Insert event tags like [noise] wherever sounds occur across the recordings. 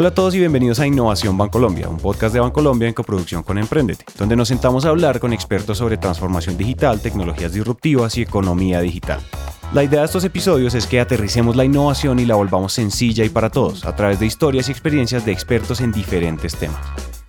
Hola a todos y bienvenidos a Innovación Bancolombia, un podcast de Bancolombia en coproducción con Emprendete, donde nos sentamos a hablar con expertos sobre transformación digital, tecnologías disruptivas y economía digital. La idea de estos episodios es que aterricemos la innovación y la volvamos sencilla y para todos, a través de historias y experiencias de expertos en diferentes temas.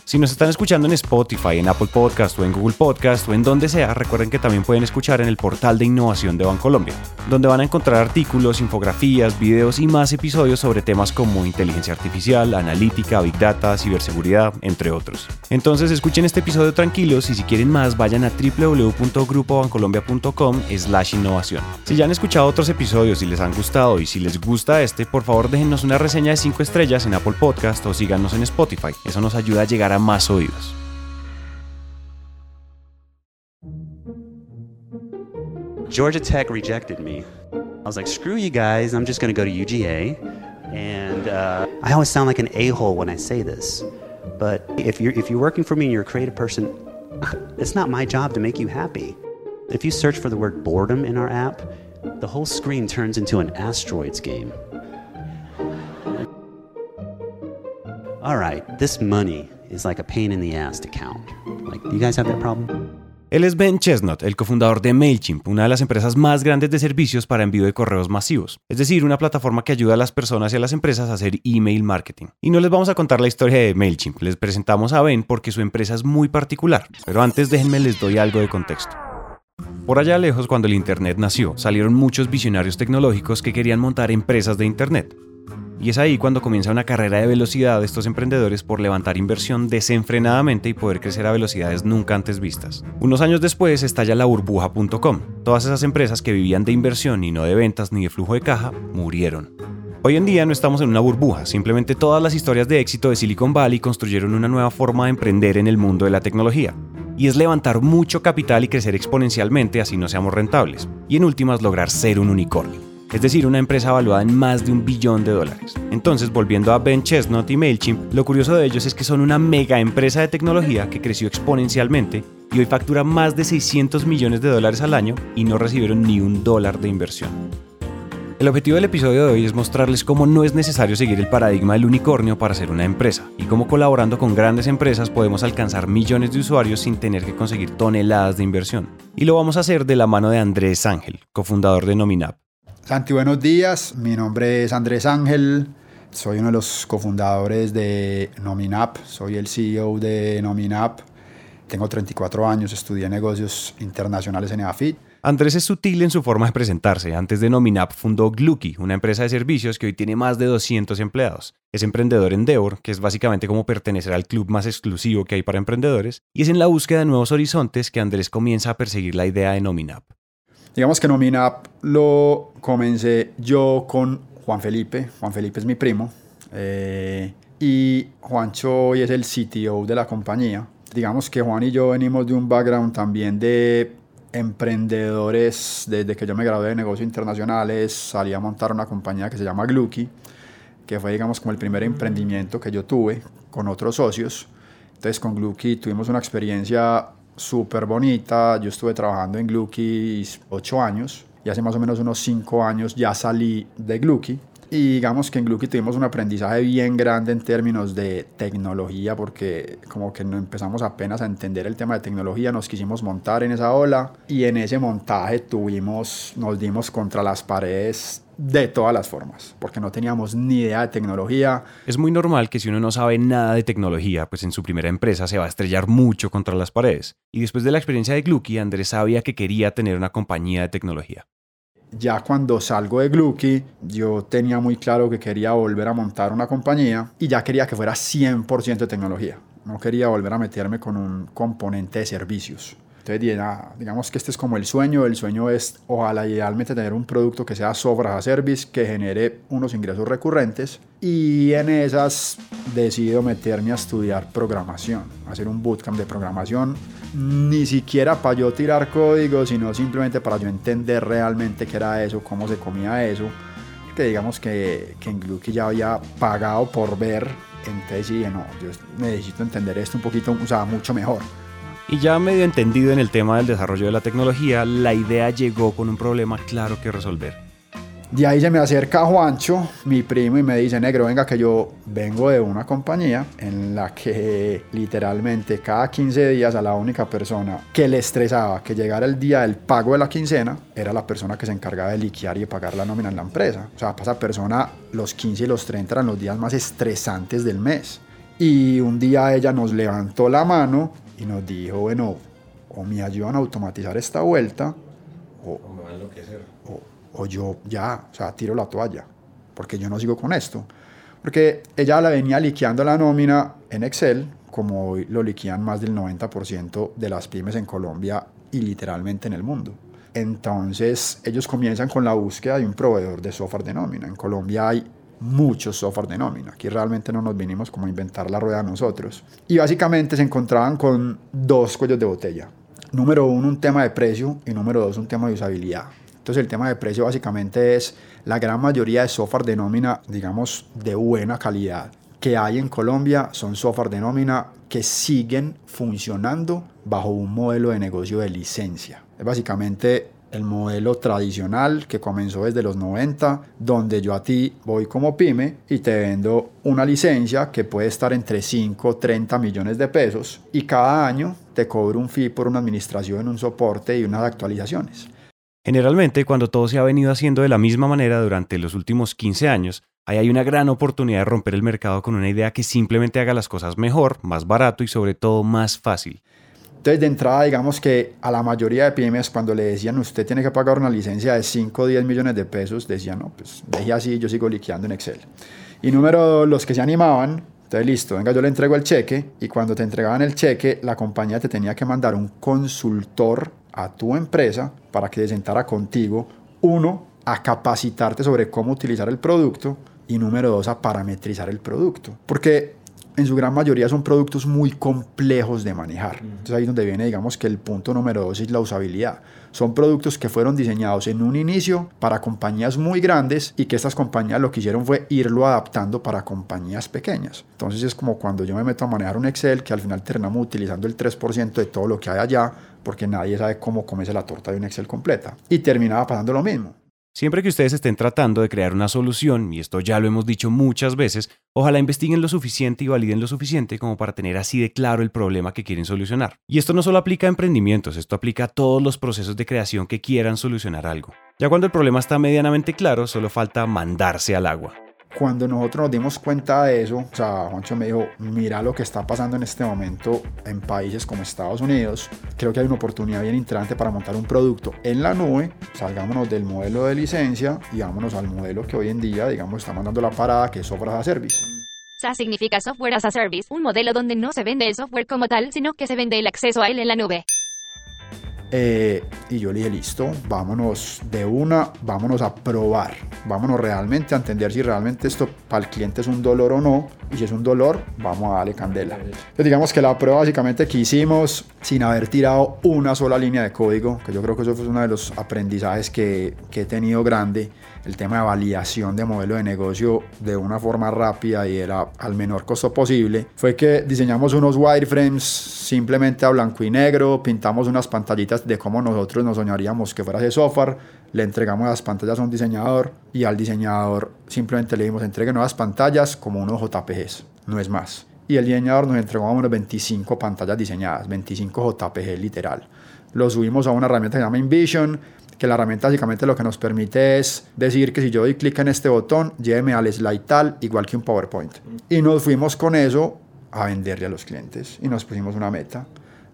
Si nos están escuchando en Spotify, en Apple Podcast o en Google Podcast o en donde sea, recuerden que también pueden escuchar en el portal de innovación de Bancolombia, donde van a encontrar artículos, infografías, videos y más episodios sobre temas como inteligencia artificial, analítica, big data, ciberseguridad, entre otros. Entonces escuchen este episodio tranquilos y si quieren más vayan a www.grupobancolombia.com slash innovación. Si ya han escuchado otros episodios y les han gustado y si les gusta este, por favor déjennos una reseña de 5 estrellas en Apple Podcast o síganos en Spotify. Eso nos ayuda a llegar a más oídos. Georgia Tech rejected me. I was like, screw you guys, I'm just going to go to UGA. And uh, I always sound like an a hole when I say this. But if you're, if you're working for me and you're a creative person, [laughs] it's not my job to make you happy. If you search for the word boredom in our app, the whole screen turns into an asteroids game. All right, this money is like a pain in the ass to count. Like, do you guys have that problem? Él es Ben Chestnut, el cofundador de MailChimp, una de las empresas más grandes de servicios para envío de correos masivos, es decir, una plataforma que ayuda a las personas y a las empresas a hacer email marketing. Y no les vamos a contar la historia de MailChimp, les presentamos a Ben porque su empresa es muy particular, pero antes déjenme les doy algo de contexto. Por allá lejos, cuando el Internet nació, salieron muchos visionarios tecnológicos que querían montar empresas de Internet. Y es ahí cuando comienza una carrera de velocidad de estos emprendedores por levantar inversión desenfrenadamente y poder crecer a velocidades nunca antes vistas. Unos años después estalla la burbuja.com. Todas esas empresas que vivían de inversión y no de ventas ni de flujo de caja murieron. Hoy en día no estamos en una burbuja, simplemente todas las historias de éxito de Silicon Valley construyeron una nueva forma de emprender en el mundo de la tecnología. Y es levantar mucho capital y crecer exponencialmente así no seamos rentables. Y en últimas lograr ser un unicornio es decir, una empresa evaluada en más de un billón de dólares. Entonces, volviendo a Ben Chestnut y MailChimp, lo curioso de ellos es que son una mega empresa de tecnología que creció exponencialmente y hoy factura más de 600 millones de dólares al año y no recibieron ni un dólar de inversión. El objetivo del episodio de hoy es mostrarles cómo no es necesario seguir el paradigma del unicornio para ser una empresa y cómo colaborando con grandes empresas podemos alcanzar millones de usuarios sin tener que conseguir toneladas de inversión. Y lo vamos a hacer de la mano de Andrés Ángel, cofundador de Nominap. Santi, buenos días. Mi nombre es Andrés Ángel. Soy uno de los cofundadores de Nominap. Soy el CEO de Nominap. Tengo 34 años, estudié negocios internacionales en EAFIT. Andrés es sutil en su forma de presentarse. Antes de Nominap fundó Glucky, una empresa de servicios que hoy tiene más de 200 empleados. Es emprendedor en Endeavor, que es básicamente como pertenecer al club más exclusivo que hay para emprendedores, y es en la búsqueda de nuevos horizontes que Andrés comienza a perseguir la idea de Nominap. Digamos que Nominap lo comencé yo con Juan Felipe. Juan Felipe es mi primo. Eh, y Juancho hoy es el CTO de la compañía. Digamos que Juan y yo venimos de un background también de emprendedores. Desde que yo me gradué de negocios internacionales, salí a montar una compañía que se llama Glucky, que fue, digamos, como el primer emprendimiento que yo tuve con otros socios. Entonces, con Glucky tuvimos una experiencia súper bonita. Yo estuve trabajando en Glucky ocho años y hace más o menos unos cinco años ya salí de Glucky. Y digamos que en Glucky tuvimos un aprendizaje bien grande en términos de tecnología, porque como que empezamos apenas a entender el tema de tecnología, nos quisimos montar en esa ola y en ese montaje tuvimos, nos dimos contra las paredes de todas las formas, porque no teníamos ni idea de tecnología. Es muy normal que si uno no sabe nada de tecnología, pues en su primera empresa se va a estrellar mucho contra las paredes. Y después de la experiencia de Glucky, Andrés sabía que quería tener una compañía de tecnología. Ya cuando salgo de Glucky, yo tenía muy claro que quería volver a montar una compañía y ya quería que fuera 100% de tecnología. No quería volver a meterme con un componente de servicios. Entonces, digamos que este es como el sueño. El sueño es, ojalá idealmente, tener un producto que sea software a service, que genere unos ingresos recurrentes. Y en esas decido meterme a estudiar programación, hacer un bootcamp de programación. Ni siquiera para yo tirar código, sino simplemente para yo entender realmente qué era eso, cómo se comía eso. Que digamos que, que en Glucky ya había pagado por ver. Entonces dije, no, yo necesito entender esto un poquito, o sea, mucho mejor. Y ya medio entendido en el tema del desarrollo de la tecnología, la idea llegó con un problema claro que resolver. De ahí se me acerca Juancho, mi primo, y me dice, negro, venga que yo vengo de una compañía en la que literalmente cada 15 días a la única persona que le estresaba que llegara el día del pago de la quincena era la persona que se encargaba de liquear y de pagar la nómina en la empresa. O sea, para esa persona los 15 y los 30 eran los días más estresantes del mes. Y un día ella nos levantó la mano y nos dijo, bueno, o me ayudan a automatizar esta vuelta o, o, o yo ya, o sea, tiro la toalla, porque yo no sigo con esto. Porque ella la venía liqueando la nómina en Excel, como hoy lo liquean más del 90% de las pymes en Colombia y literalmente en el mundo. Entonces ellos comienzan con la búsqueda de un proveedor de software de nómina. En Colombia hay muchos software de nómina. Aquí realmente no nos vinimos como a inventar la rueda nosotros. Y básicamente se encontraban con dos cuellos de botella. Número uno, un tema de precio y número dos, un tema de usabilidad. Entonces el tema de precio básicamente es la gran mayoría de software de nómina, digamos, de buena calidad que hay en Colombia son software de nómina que siguen funcionando bajo un modelo de negocio de licencia. Es básicamente el modelo tradicional que comenzó desde los 90, donde yo a ti voy como pyme y te vendo una licencia que puede estar entre 5 30 millones de pesos y cada año te cobro un fee por una administración, un soporte y unas actualizaciones. Generalmente, cuando todo se ha venido haciendo de la misma manera durante los últimos 15 años, ahí hay una gran oportunidad de romper el mercado con una idea que simplemente haga las cosas mejor, más barato y sobre todo más fácil. Entonces, de entrada, digamos que a la mayoría de pymes, cuando le decían usted tiene que pagar una licencia de 5 o 10 millones de pesos, decían, no, pues deje así, yo sigo liqueando en Excel. Y número dos, los que se animaban, entonces listo, venga, yo le entrego el cheque y cuando te entregaban el cheque, la compañía te tenía que mandar un consultor a tu empresa para que se sentara contigo, uno, a capacitarte sobre cómo utilizar el producto y número dos, a parametrizar el producto. Porque en su gran mayoría son productos muy complejos de manejar. Entonces ahí es donde viene, digamos, que el punto número dos es la usabilidad. Son productos que fueron diseñados en un inicio para compañías muy grandes y que estas compañías lo que hicieron fue irlo adaptando para compañías pequeñas. Entonces es como cuando yo me meto a manejar un Excel que al final terminamos utilizando el 3% de todo lo que hay allá porque nadie sabe cómo comerse la torta de un Excel completa. Y terminaba pasando lo mismo. Siempre que ustedes estén tratando de crear una solución, y esto ya lo hemos dicho muchas veces, ojalá investiguen lo suficiente y validen lo suficiente como para tener así de claro el problema que quieren solucionar. Y esto no solo aplica a emprendimientos, esto aplica a todos los procesos de creación que quieran solucionar algo. Ya cuando el problema está medianamente claro, solo falta mandarse al agua. Cuando nosotros nos dimos cuenta de eso, o sea, Juancho me dijo, mira lo que está pasando en este momento en países como Estados Unidos, creo que hay una oportunidad bien interesante para montar un producto en la nube, salgámonos del modelo de licencia y vámonos al modelo que hoy en día, digamos, está mandando la parada, que es software as a service. SaaS significa Software as a Service, un modelo donde no se vende el software como tal, sino que se vende el acceso a él en la nube. Eh, y yo le dije, listo, vámonos de una, vámonos a probar, vámonos realmente a entender si realmente esto para el cliente es un dolor o no, y si es un dolor, vamos a darle candela. Entonces digamos que la prueba básicamente que hicimos, sin haber tirado una sola línea de código, que yo creo que eso fue uno de los aprendizajes que, que he tenido grande, el tema de validación de modelo de negocio de una forma rápida y era al menor costo posible, fue que diseñamos unos wireframes simplemente a blanco y negro, pintamos unas pantallitas de cómo nosotros nos soñaríamos que fuera ese software, le entregamos las pantallas a un diseñador y al diseñador simplemente le dimos entregue nuevas pantallas como unos JPGs, no es más. Y el diseñador nos entregó unos 25 pantallas diseñadas, 25 JPG literal. Lo subimos a una herramienta que se llama InVision, que la herramienta básicamente lo que nos permite es decir que si yo doy clic en este botón, lléveme al slide tal, igual que un PowerPoint. Y nos fuimos con eso a venderle a los clientes y nos pusimos una meta.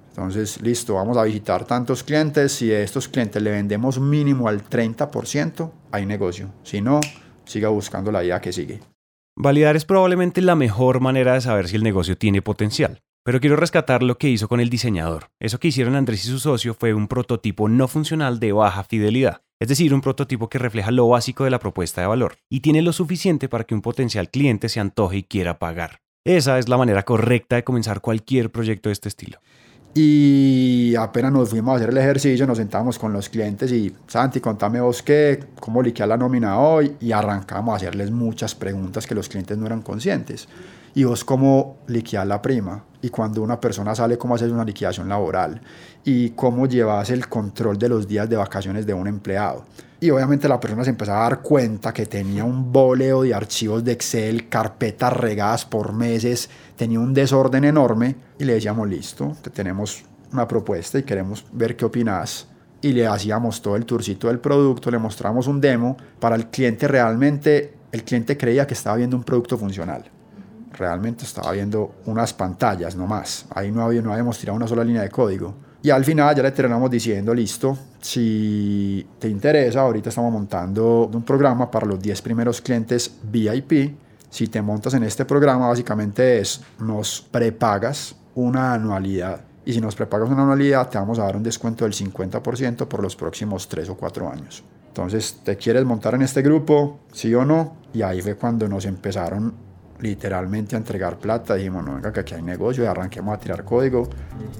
Entonces, listo, vamos a visitar tantos clientes. Si a estos clientes le vendemos mínimo al 30%, hay negocio. Si no, siga buscando la idea que sigue. Validar es probablemente la mejor manera de saber si el negocio tiene potencial. Pero quiero rescatar lo que hizo con el diseñador. Eso que hicieron Andrés y su socio fue un prototipo no funcional de baja fidelidad, es decir, un prototipo que refleja lo básico de la propuesta de valor y tiene lo suficiente para que un potencial cliente se antoje y quiera pagar. Esa es la manera correcta de comenzar cualquier proyecto de este estilo. Y apenas nos fuimos a hacer el ejercicio, nos sentamos con los clientes y Santi, contame vos qué, cómo liquear la nómina hoy y arrancamos a hacerles muchas preguntas que los clientes no eran conscientes y vos cómo liquidar la prima y cuando una persona sale cómo hacer una liquidación laboral y cómo llevas el control de los días de vacaciones de un empleado. Y obviamente la persona se empezaba a dar cuenta que tenía un boleo de archivos de Excel, carpetas regadas por meses, tenía un desorden enorme y le decíamos, listo, te tenemos una propuesta y queremos ver qué opinas. Y le hacíamos todo el tourcito del producto, le mostramos un demo. Para el cliente realmente, el cliente creía que estaba viendo un producto funcional. Realmente estaba viendo unas pantallas, no más. Ahí no, había, no habíamos tirado una sola línea de código. Y al final ya le terminamos diciendo, listo, si te interesa, ahorita estamos montando un programa para los 10 primeros clientes VIP. Si te montas en este programa, básicamente es, nos prepagas una anualidad. Y si nos prepagas una anualidad, te vamos a dar un descuento del 50% por los próximos 3 o 4 años. Entonces, ¿te quieres montar en este grupo? ¿Sí o no? Y ahí fue cuando nos empezaron literalmente a entregar plata. Dijimos, no, venga, que aquí hay negocio, y arranquemos a tirar código.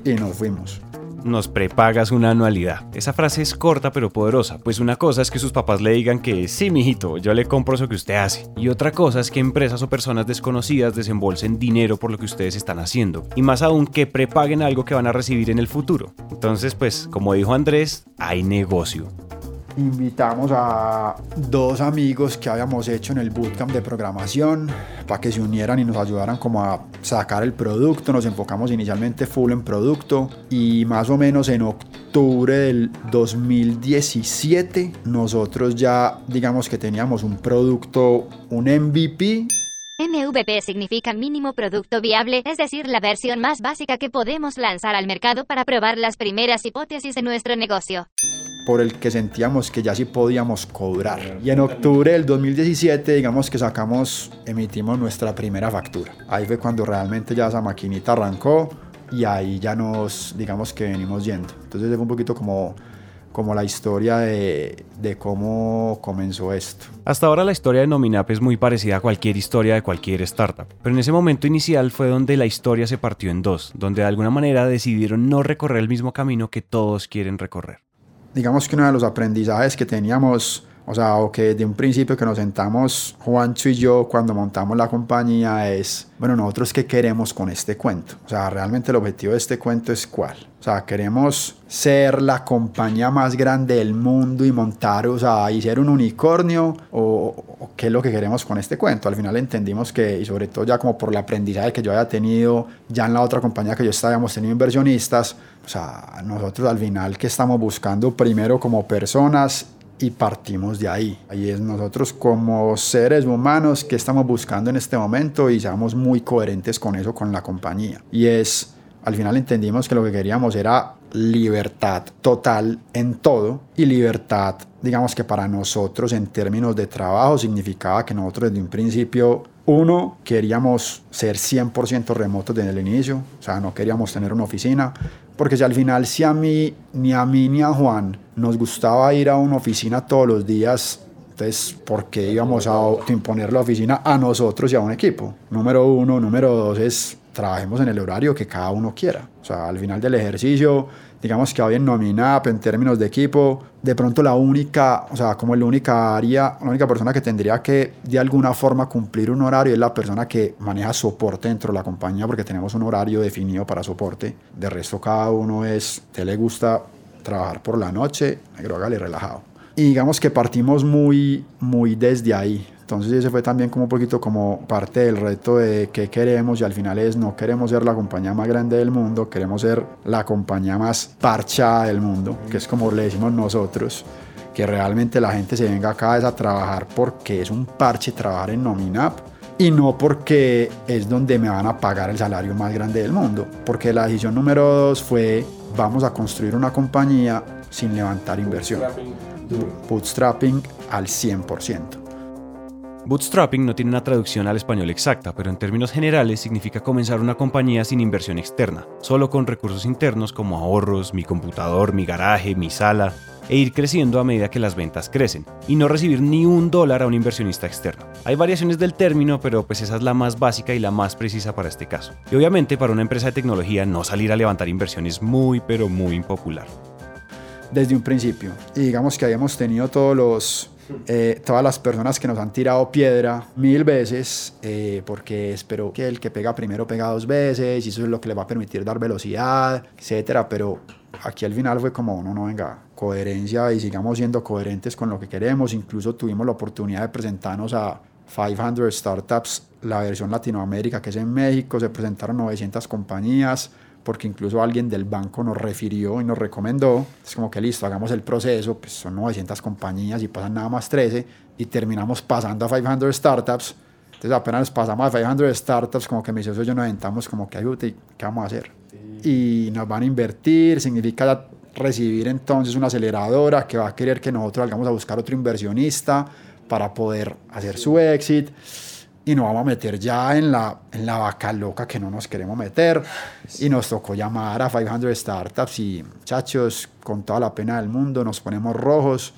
Y nos fuimos nos prepagas una anualidad. Esa frase es corta pero poderosa, pues una cosa es que sus papás le digan que sí, mijito, yo le compro eso que usted hace. Y otra cosa es que empresas o personas desconocidas desembolsen dinero por lo que ustedes están haciendo. Y más aún que prepaguen algo que van a recibir en el futuro. Entonces, pues, como dijo Andrés, hay negocio invitamos a dos amigos que habíamos hecho en el bootcamp de programación para que se unieran y nos ayudaran como a sacar el producto. Nos enfocamos inicialmente full en producto y más o menos en octubre del 2017 nosotros ya digamos que teníamos un producto, un MVP MVP significa mínimo producto viable, es decir, la versión más básica que podemos lanzar al mercado para probar las primeras hipótesis de nuestro negocio por el que sentíamos que ya sí podíamos cobrar. Y en octubre del 2017, digamos que sacamos, emitimos nuestra primera factura. Ahí fue cuando realmente ya esa maquinita arrancó y ahí ya nos, digamos que venimos yendo. Entonces fue un poquito como como la historia de, de, cómo comenzó esto. Hasta ahora la historia de Nominap es muy parecida a cualquier historia de cualquier startup, pero en ese momento inicial fue donde la historia se partió en dos, donde de alguna manera decidieron no recorrer el mismo camino que todos quieren recorrer digamos que uno de los aprendizajes que teníamos, o sea, o que de un principio que nos sentamos Juancho y yo cuando montamos la compañía es, bueno, nosotros qué queremos con este cuento. O sea, realmente el objetivo de este cuento es cuál. O sea, queremos ser la compañía más grande del mundo y montar, o sea, y ser un unicornio o, o, qué es lo que queremos con este cuento. Al final entendimos que, y sobre todo ya como por el aprendizaje que yo había tenido ya en la otra compañía que yo estaba, habíamos tenido inversionistas, o sea, nosotros al final que estamos buscando primero como personas y partimos de ahí. Ahí es nosotros como seres humanos que estamos buscando en este momento y seamos muy coherentes con eso, con la compañía. Y es, al final entendimos que lo que queríamos era libertad total en todo y libertad, digamos que para nosotros en términos de trabajo significaba que nosotros desde un principio uno, queríamos ser 100% remotos desde el inicio, o sea, no queríamos tener una oficina, porque si al final si a mí, ni a mí ni a Juan nos gustaba ir a una oficina todos los días, entonces, ¿por qué íbamos a imponer la oficina a nosotros y a un equipo? Número uno, número dos es trabajemos en el horario que cada uno quiera. O sea, al final del ejercicio, digamos que hoy en Nominap, en términos de equipo, de pronto la única, o sea, como la única área, la única persona que tendría que de alguna forma cumplir un horario es la persona que maneja soporte dentro de la compañía, porque tenemos un horario definido para soporte. De resto, cada uno es, te le gusta trabajar por la noche, negro, hágale relajado. Y digamos que partimos muy, muy desde ahí. Entonces ese fue también como un poquito como parte del reto de qué queremos y al final es no queremos ser la compañía más grande del mundo, queremos ser la compañía más parchada del mundo, que es como le decimos nosotros, que realmente la gente se venga acá a trabajar porque es un parche trabajar en Nominap y no porque es donde me van a pagar el salario más grande del mundo, porque la decisión número dos fue vamos a construir una compañía sin levantar inversión. Bootstrapping al 100%. Bootstrapping no tiene una traducción al español exacta, pero en términos generales significa comenzar una compañía sin inversión externa, solo con recursos internos como ahorros, mi computador, mi garaje, mi sala, e ir creciendo a medida que las ventas crecen, y no recibir ni un dólar a un inversionista externo. Hay variaciones del término, pero pues esa es la más básica y la más precisa para este caso. Y obviamente para una empresa de tecnología no salir a levantar inversión es muy pero muy impopular. Desde un principio. Y digamos que habíamos tenido todos los eh, todas las personas que nos han tirado piedra mil veces, eh, porque espero que el que pega primero pega dos veces, y eso es lo que le va a permitir dar velocidad, etcétera. Pero aquí al final fue como, no, no, venga, coherencia y sigamos siendo coherentes con lo que queremos. Incluso tuvimos la oportunidad de presentarnos a 500 Startups, la versión Latinoamérica, que es en México, se presentaron 900 compañías, porque incluso alguien del banco nos refirió y nos recomendó. Es como que listo, hagamos el proceso, pues son 900 compañías y pasan nada más 13 y terminamos pasando a 500 Startups. Entonces apenas pasamos a 500 Startups, como que mis socios yo nos aventamos como que ¿qué vamos a hacer? Y nos van a invertir, significa recibir entonces una aceleradora que va a querer que nosotros salgamos a buscar otro inversionista para poder hacer su éxito y nos vamos a meter ya en la, en la vaca loca que no nos queremos meter. Y nos tocó llamar a 500 Startups y muchachos, con toda la pena del mundo, nos ponemos rojos,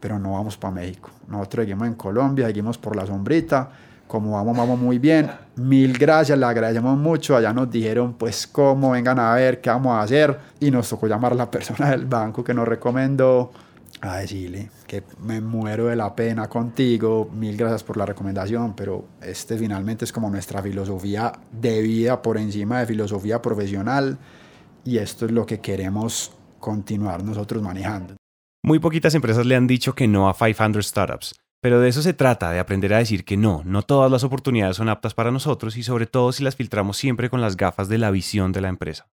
pero no vamos para México. Nosotros seguimos en Colombia, seguimos por la sombrita. Como vamos, vamos muy bien. Mil gracias, le agradecemos mucho. Allá nos dijeron, pues, cómo, vengan a ver qué vamos a hacer. Y nos tocó llamar a la persona del banco que nos recomendó a decirle que me muero de la pena contigo, mil gracias por la recomendación, pero este finalmente es como nuestra filosofía de vida por encima de filosofía profesional y esto es lo que queremos continuar nosotros manejando. Muy poquitas empresas le han dicho que no a 500 startups, pero de eso se trata, de aprender a decir que no, no todas las oportunidades son aptas para nosotros y sobre todo si las filtramos siempre con las gafas de la visión de la empresa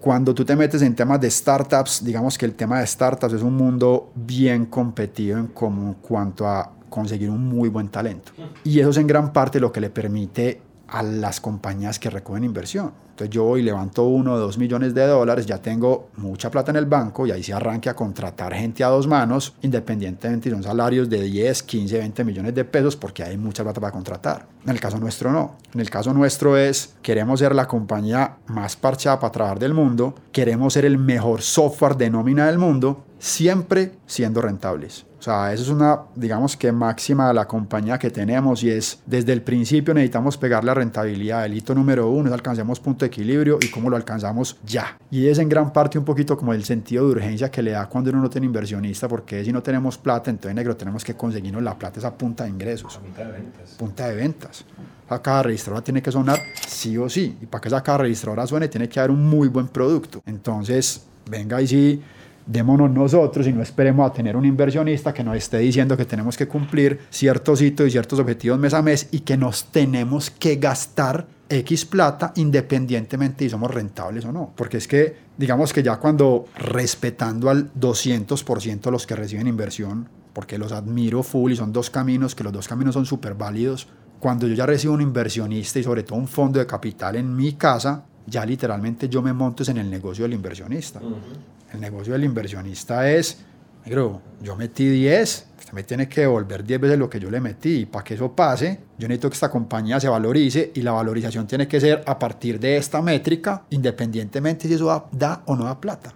cuando tú te metes en temas de startups, digamos que el tema de startups es un mundo bien competido en cuanto a conseguir un muy buen talento. Y eso es en gran parte lo que le permite a las compañías que recogen inversión. Entonces yo voy, levanto uno o dos millones de dólares, ya tengo mucha plata en el banco y ahí se arranque a contratar gente a dos manos, independientemente si son salarios de 10, 15, 20 millones de pesos, porque hay mucha plata para contratar. En el caso nuestro no. En el caso nuestro es, queremos ser la compañía más parchada para trabajar del mundo, queremos ser el mejor software de nómina del mundo, siempre siendo rentables. Sea, eso es una, digamos que máxima de la compañía que tenemos y es desde el principio necesitamos pegar la rentabilidad. El hito número uno es alcancemos punto de equilibrio y cómo lo alcanzamos ya. Y es en gran parte un poquito como el sentido de urgencia que le da cuando uno no tiene inversionista, porque si no tenemos plata, entonces negro tenemos que conseguirnos la plata esa punta de ingresos. Punta de ventas. Punta de ventas. La caja registradora tiene que sonar sí o sí. Y para que esa caja registradora suene tiene que haber un muy buen producto. Entonces, venga y sí démonos nosotros y no esperemos a tener un inversionista que nos esté diciendo que tenemos que cumplir ciertos hitos y ciertos objetivos mes a mes y que nos tenemos que gastar X plata independientemente si somos rentables o no. Porque es que, digamos que ya cuando respetando al 200% los que reciben inversión, porque los admiro full y son dos caminos, que los dos caminos son súper válidos, cuando yo ya recibo un inversionista y sobre todo un fondo de capital en mi casa, ya literalmente yo me monto en el negocio del inversionista. El negocio del inversionista es, negro, yo metí 10, usted me tiene que devolver 10 veces lo que yo le metí. Y para que eso pase, yo necesito que esta compañía se valorice y la valorización tiene que ser a partir de esta métrica, independientemente si eso da, o no da plata.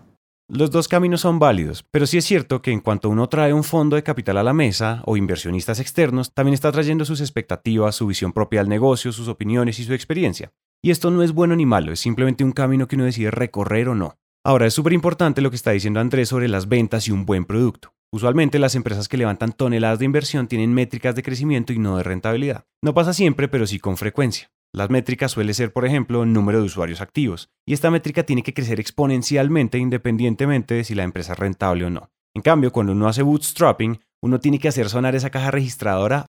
Los dos caminos son válidos, pero sí es cierto que en cuanto uno trae un fondo de capital a la mesa o inversionistas externos, también está trayendo sus expectativas, su visión propia del negocio, sus opiniones y su experiencia. Y esto no es bueno ni malo, es simplemente un camino que uno decide recorrer o no. Ahora, es súper importante lo que está diciendo Andrés sobre las ventas y un buen producto. Usualmente las empresas que levantan toneladas de inversión tienen métricas de crecimiento y no de rentabilidad. No pasa siempre, pero sí con frecuencia. Las métricas suele ser, por ejemplo, número de usuarios activos, y esta métrica tiene que crecer exponencialmente independientemente de si la empresa es rentable o no. En cambio, cuando uno hace bootstrapping, uno tiene que hacer sonar esa caja registradora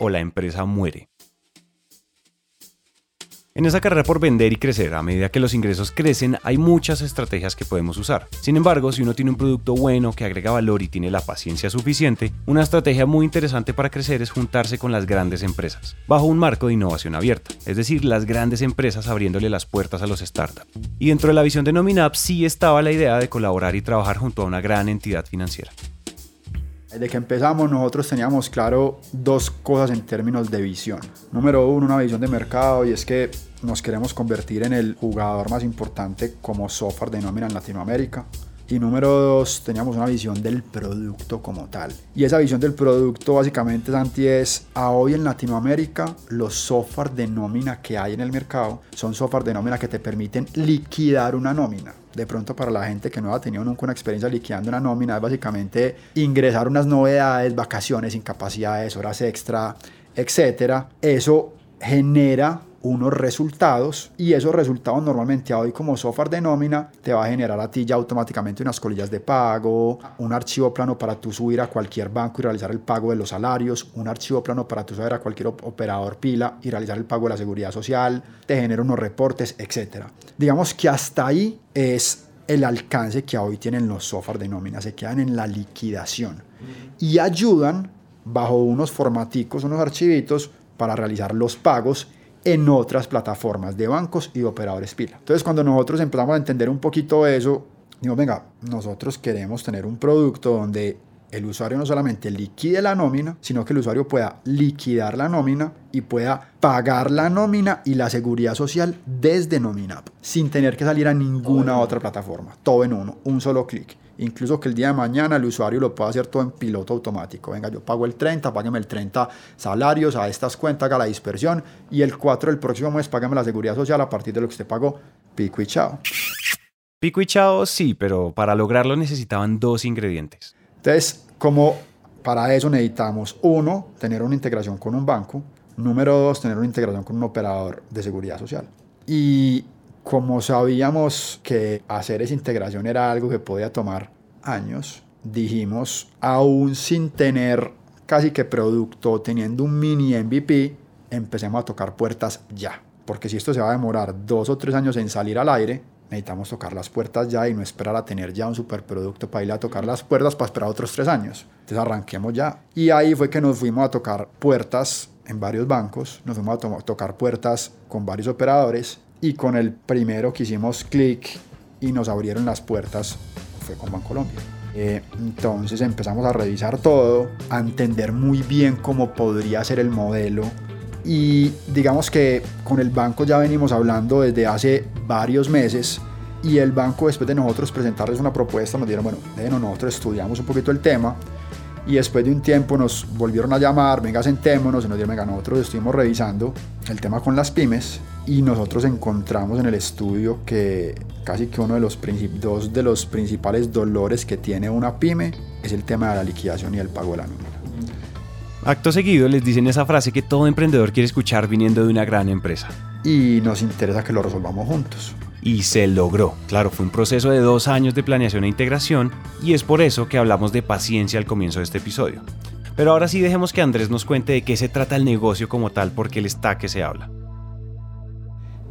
o la empresa muere. En esa carrera por vender y crecer, a medida que los ingresos crecen, hay muchas estrategias que podemos usar. Sin embargo, si uno tiene un producto bueno que agrega valor y tiene la paciencia suficiente, una estrategia muy interesante para crecer es juntarse con las grandes empresas, bajo un marco de innovación abierta, es decir, las grandes empresas abriéndole las puertas a los startups. Y dentro de la visión de Nominap sí estaba la idea de colaborar y trabajar junto a una gran entidad financiera. Desde que empezamos nosotros teníamos claro dos cosas en términos de visión. Número uno, una visión de mercado y es que nos queremos convertir en el jugador más importante como software de nómina en Latinoamérica. Y número dos, teníamos una visión del producto como tal. Y esa visión del producto básicamente, Santi, es a hoy en Latinoamérica los software de nómina que hay en el mercado son software de nómina que te permiten liquidar una nómina. De pronto para la gente que no ha tenido nunca una experiencia liquidando una nómina es básicamente ingresar unas novedades, vacaciones, incapacidades, horas extra, etc. Eso genera unos resultados y esos resultados normalmente hoy como software de nómina te va a generar a ti ya automáticamente unas colillas de pago, un archivo plano para tú subir a cualquier banco y realizar el pago de los salarios, un archivo plano para tú saber a cualquier operador pila y realizar el pago de la seguridad social, te genera unos reportes, etc. Digamos que hasta ahí es el alcance que hoy tienen los software de nómina, se quedan en la liquidación y ayudan bajo unos formaticos, unos archivitos para realizar los pagos en otras plataformas de bancos y operadores pila. Entonces, cuando nosotros empezamos a entender un poquito eso, digo, venga, nosotros queremos tener un producto donde el usuario no solamente liquide la nómina, sino que el usuario pueda liquidar la nómina y pueda pagar la nómina y la seguridad social desde Nominap, sin tener que salir a ninguna otra plataforma, todo en uno, un solo clic. Incluso que el día de mañana el usuario lo pueda hacer todo en piloto automático. Venga, yo pago el 30, págame el 30 salarios a estas cuentas, haga la dispersión y el 4 del próximo mes págame la seguridad social a partir de lo que usted pagó. Pico y chao. Pico y chao, sí, pero para lograrlo necesitaban dos ingredientes. Entonces, como para eso necesitamos, uno, tener una integración con un banco. Número dos, tener una integración con un operador de seguridad social. Y como sabíamos que hacer esa integración era algo que podía tomar años, dijimos, aún sin tener casi que producto, teniendo un mini MVP, empecemos a tocar puertas ya. Porque si esto se va a demorar dos o tres años en salir al aire, necesitamos tocar las puertas ya y no esperar a tener ya un superproducto para ir a tocar las puertas para esperar otros tres años. Entonces arranquemos ya. Y ahí fue que nos fuimos a tocar puertas en varios bancos, nos fuimos a tocar puertas con varios operadores y con el primero que hicimos clic y nos abrieron las puertas fue con Bancolombia. Eh, entonces empezamos a revisar todo, a entender muy bien cómo podría ser el modelo y digamos que con el banco ya venimos hablando desde hace varios meses y el banco después de nosotros presentarles una propuesta nos dieron, bueno, nosotros estudiamos un poquito el tema y después de un tiempo nos volvieron a llamar, venga, sentémonos, y nos dijeron, venga, nosotros estuvimos revisando el tema con las pymes y nosotros encontramos en el estudio que casi que uno de los, dos de los principales dolores que tiene una pyme es el tema de la liquidación y el pago de la nómina. Acto seguido les dicen esa frase que todo emprendedor quiere escuchar viniendo de una gran empresa. Y nos interesa que lo resolvamos juntos y se logró. Claro, fue un proceso de dos años de planeación e integración y es por eso que hablamos de paciencia al comienzo de este episodio. Pero ahora sí dejemos que Andrés nos cuente de qué se trata el negocio como tal, porque él está que se habla.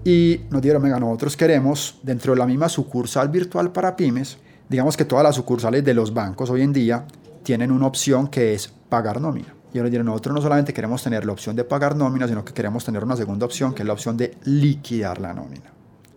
Y nos dieron, venga, nosotros queremos, dentro de la misma sucursal virtual para pymes, digamos que todas las sucursales de los bancos hoy en día tienen una opción que es pagar nómina. Y ahora dirán, nosotros no solamente queremos tener la opción de pagar nómina, sino que queremos tener una segunda opción, que es la opción de liquidar la nómina.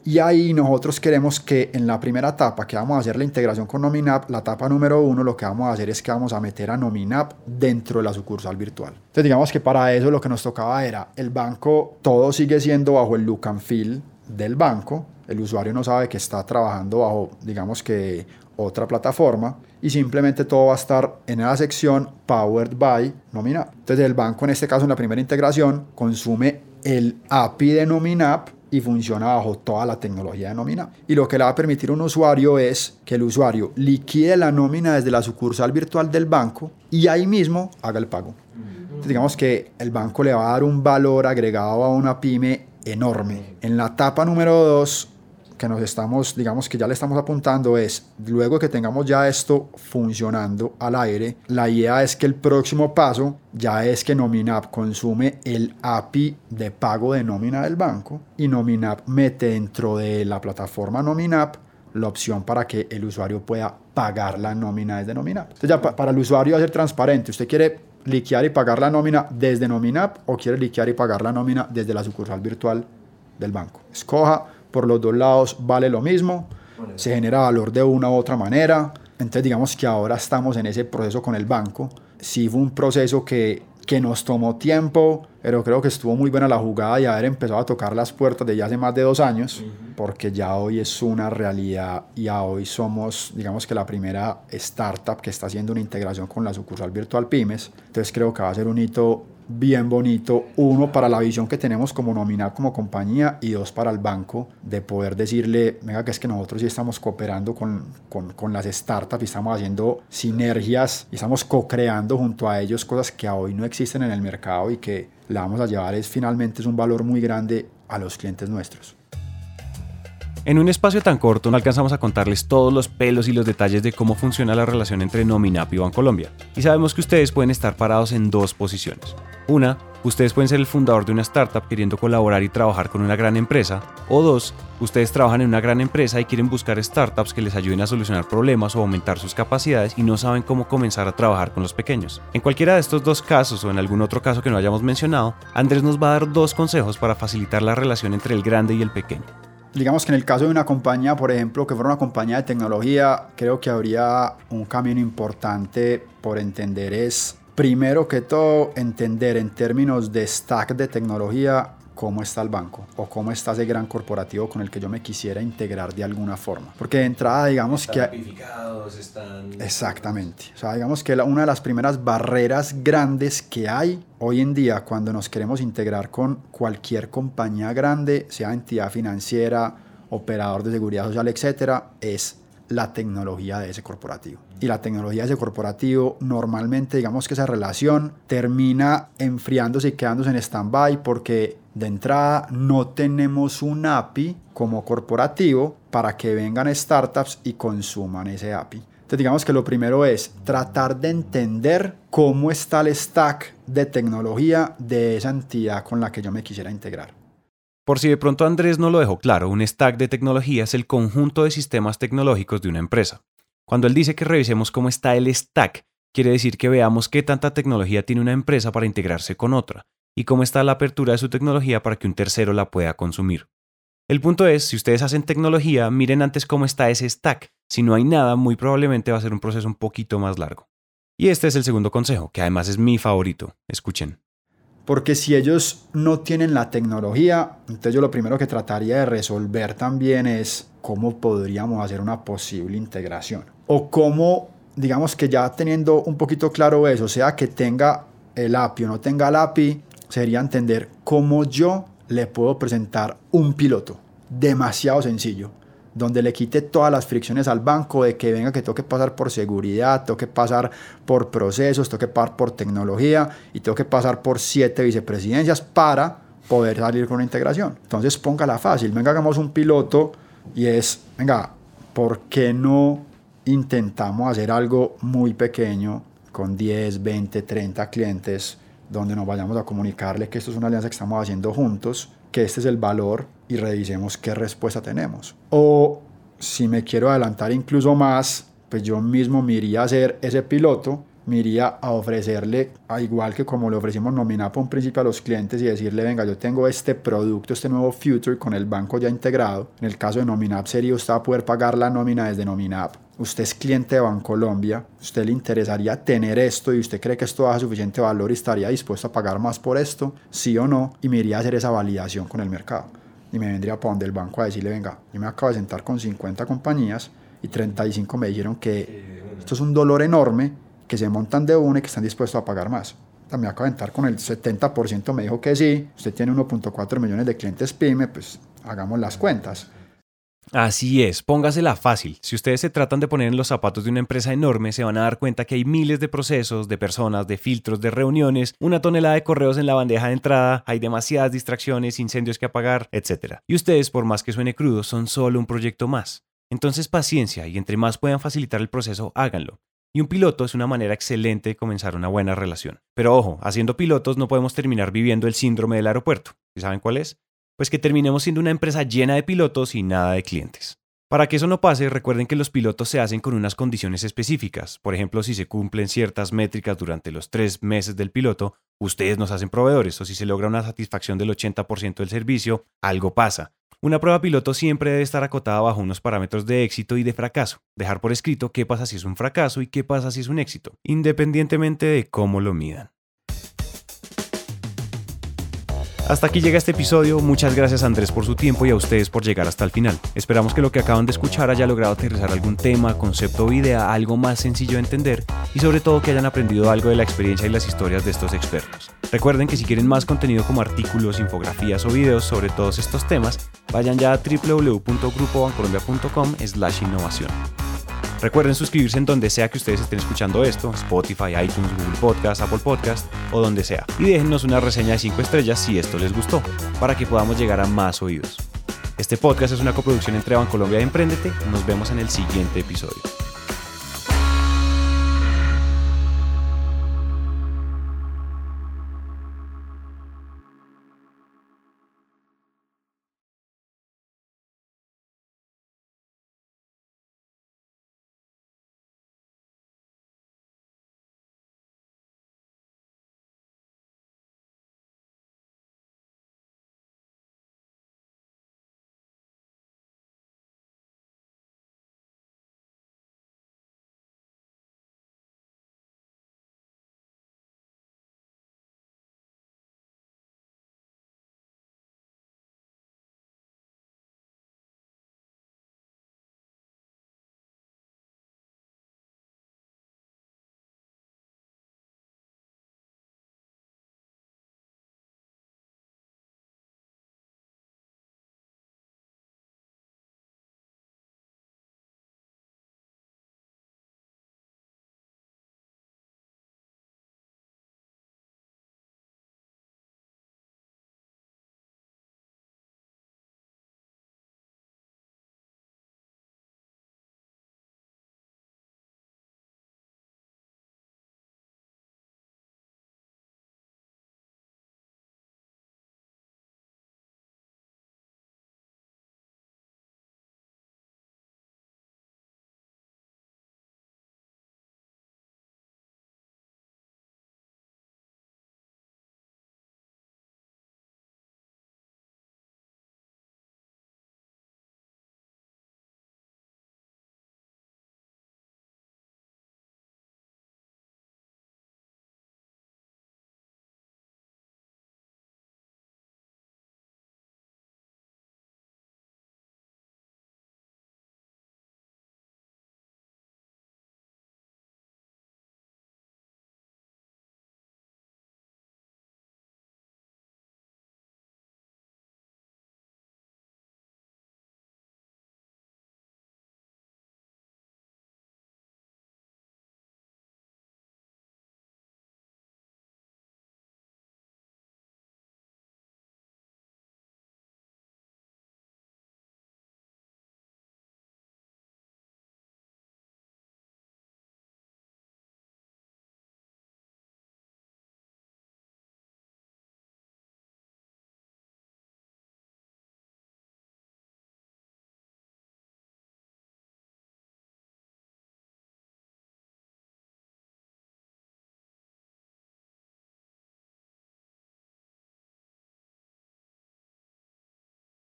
Y ahí nosotros queremos que en la primera etapa que vamos a hacer la integración con Nominap, la etapa número uno, lo que vamos a hacer es que vamos a meter a Nominap dentro de la sucursal virtual. Entonces digamos que para eso lo que nos tocaba era el banco, todo sigue siendo bajo el look and feel del banco, el usuario no sabe que está trabajando bajo, digamos que otra plataforma y simplemente todo va a estar en la sección Powered by Nominap. Entonces el banco en este caso en la primera integración consume el API de Nominap y funciona bajo toda la tecnología de nómina. Y lo que le va a permitir a un usuario es que el usuario liquide la nómina desde la sucursal virtual del banco y ahí mismo haga el pago. digamos que el banco le va a dar un valor agregado a una pyme enorme. En la etapa número 2 que nos estamos, digamos que ya le estamos apuntando es, luego que tengamos ya esto funcionando al aire, la idea es que el próximo paso ya es que Nominap consume el API de pago de nómina del banco y Nominap mete dentro de la plataforma Nominap la opción para que el usuario pueda pagar la nómina desde Nominap. Entonces ya para el usuario va a ser transparente. Usted quiere liquear y pagar la nómina desde Nominap o quiere liquear y pagar la nómina desde la sucursal virtual del banco. Escoja por los dos lados vale lo mismo, se genera valor de una u otra manera. Entonces digamos que ahora estamos en ese proceso con el banco. Sí fue un proceso que, que nos tomó tiempo, pero creo que estuvo muy buena la jugada y haber empezado a tocar las puertas de ya hace más de dos años, porque ya hoy es una realidad y ya hoy somos, digamos que la primera startup que está haciendo una integración con la sucursal virtual Pymes. Entonces creo que va a ser un hito bien bonito, uno para la visión que tenemos como nominal como compañía y dos para el banco de poder decirle, venga, que es que nosotros sí estamos cooperando con, con, con las startups y estamos haciendo sinergias y estamos co-creando junto a ellos cosas que hoy no existen en el mercado y que la vamos a llevar es finalmente es un valor muy grande a los clientes nuestros. En un espacio tan corto no alcanzamos a contarles todos los pelos y los detalles de cómo funciona la relación entre Nominap y Bancolombia. Y sabemos que ustedes pueden estar parados en dos posiciones. Una, ustedes pueden ser el fundador de una startup queriendo colaborar y trabajar con una gran empresa. O dos, ustedes trabajan en una gran empresa y quieren buscar startups que les ayuden a solucionar problemas o aumentar sus capacidades y no saben cómo comenzar a trabajar con los pequeños. En cualquiera de estos dos casos o en algún otro caso que no hayamos mencionado, Andrés nos va a dar dos consejos para facilitar la relación entre el grande y el pequeño digamos que en el caso de una compañía, por ejemplo, que fuera una compañía de tecnología, creo que habría un camino importante por entender. Es, primero que todo, entender en términos de stack de tecnología cómo está el banco o cómo está ese gran corporativo con el que yo me quisiera integrar de alguna forma. Porque de entrada, digamos están que... Están... Exactamente. O sea, digamos que una de las primeras barreras grandes que hay hoy en día cuando nos queremos integrar con cualquier compañía grande, sea entidad financiera, operador de seguridad social, etcétera, es la tecnología de ese corporativo. Y la tecnología de ese corporativo, normalmente digamos que esa relación termina enfriándose y quedándose en stand-by porque de entrada no tenemos un API como corporativo para que vengan startups y consuman ese API. Entonces digamos que lo primero es tratar de entender cómo está el stack de tecnología de esa entidad con la que yo me quisiera integrar. Por si de pronto Andrés no lo dejó claro, un stack de tecnología es el conjunto de sistemas tecnológicos de una empresa. Cuando él dice que revisemos cómo está el stack, quiere decir que veamos qué tanta tecnología tiene una empresa para integrarse con otra y cómo está la apertura de su tecnología para que un tercero la pueda consumir. El punto es, si ustedes hacen tecnología, miren antes cómo está ese stack. Si no hay nada, muy probablemente va a ser un proceso un poquito más largo. Y este es el segundo consejo, que además es mi favorito. Escuchen. Porque si ellos no tienen la tecnología, entonces yo lo primero que trataría de resolver también es cómo podríamos hacer una posible integración. O cómo, digamos que ya teniendo un poquito claro eso, sea que tenga el API o no tenga el API, sería entender cómo yo le puedo presentar un piloto. Demasiado sencillo donde le quite todas las fricciones al banco de que venga que tengo que pasar por seguridad, tengo que pasar por procesos, tengo que pasar por tecnología y tengo que pasar por siete vicepresidencias para poder salir con una integración. Entonces póngala fácil, venga hagamos un piloto y es, venga, ¿por qué no intentamos hacer algo muy pequeño con 10, 20, 30 clientes donde nos vayamos a comunicarle que esto es una alianza que estamos haciendo juntos que este es el valor y revisemos qué respuesta tenemos. O si me quiero adelantar incluso más, pues yo mismo me iría a hacer ese piloto, me iría a ofrecerle, a igual que como le ofrecimos Nominap un principio a los clientes y decirle, venga, yo tengo este producto, este nuevo Future con el banco ya integrado. En el caso de Nominap sería usted a poder pagar la nómina desde Nominap usted es cliente de Bancolombia, usted le interesaría tener esto y usted cree que esto da suficiente valor y estaría dispuesto a pagar más por esto, sí o no, y me iría a hacer esa validación con el mercado. Y me vendría para donde el banco a decirle, venga, yo me acabo de sentar con 50 compañías y 35 me dijeron que esto es un dolor enorme, que se montan de una y que están dispuestos a pagar más. También acabo de sentar con el 70% me dijo que sí, usted tiene 1.4 millones de clientes PYME, pues hagamos las cuentas Así es, póngasela fácil. Si ustedes se tratan de poner en los zapatos de una empresa enorme, se van a dar cuenta que hay miles de procesos, de personas, de filtros, de reuniones, una tonelada de correos en la bandeja de entrada, hay demasiadas distracciones, incendios que apagar, etc. Y ustedes, por más que suene crudo, son solo un proyecto más. Entonces paciencia y entre más puedan facilitar el proceso, háganlo. Y un piloto es una manera excelente de comenzar una buena relación. Pero ojo, haciendo pilotos no podemos terminar viviendo el síndrome del aeropuerto. ¿Y saben cuál es? Pues que terminemos siendo una empresa llena de pilotos y nada de clientes. Para que eso no pase, recuerden que los pilotos se hacen con unas condiciones específicas. Por ejemplo, si se cumplen ciertas métricas durante los tres meses del piloto, ustedes nos hacen proveedores, o si se logra una satisfacción del 80% del servicio, algo pasa. Una prueba piloto siempre debe estar acotada bajo unos parámetros de éxito y de fracaso. Dejar por escrito qué pasa si es un fracaso y qué pasa si es un éxito, independientemente de cómo lo midan. Hasta aquí llega este episodio, muchas gracias Andrés por su tiempo y a ustedes por llegar hasta el final. Esperamos que lo que acaban de escuchar haya logrado aterrizar algún tema, concepto o idea algo más sencillo de entender y sobre todo que hayan aprendido algo de la experiencia y las historias de estos expertos. Recuerden que si quieren más contenido como artículos, infografías o videos sobre todos estos temas, vayan ya a www.grupobancolombia.com slash innovación. Recuerden suscribirse en donde sea que ustedes estén escuchando esto, Spotify, iTunes, Google Podcast, Apple Podcast o donde sea. Y déjennos una reseña de 5 estrellas si esto les gustó, para que podamos llegar a más oídos. Este podcast es una coproducción entre Bancolombia y Emprendete. Nos vemos en el siguiente episodio.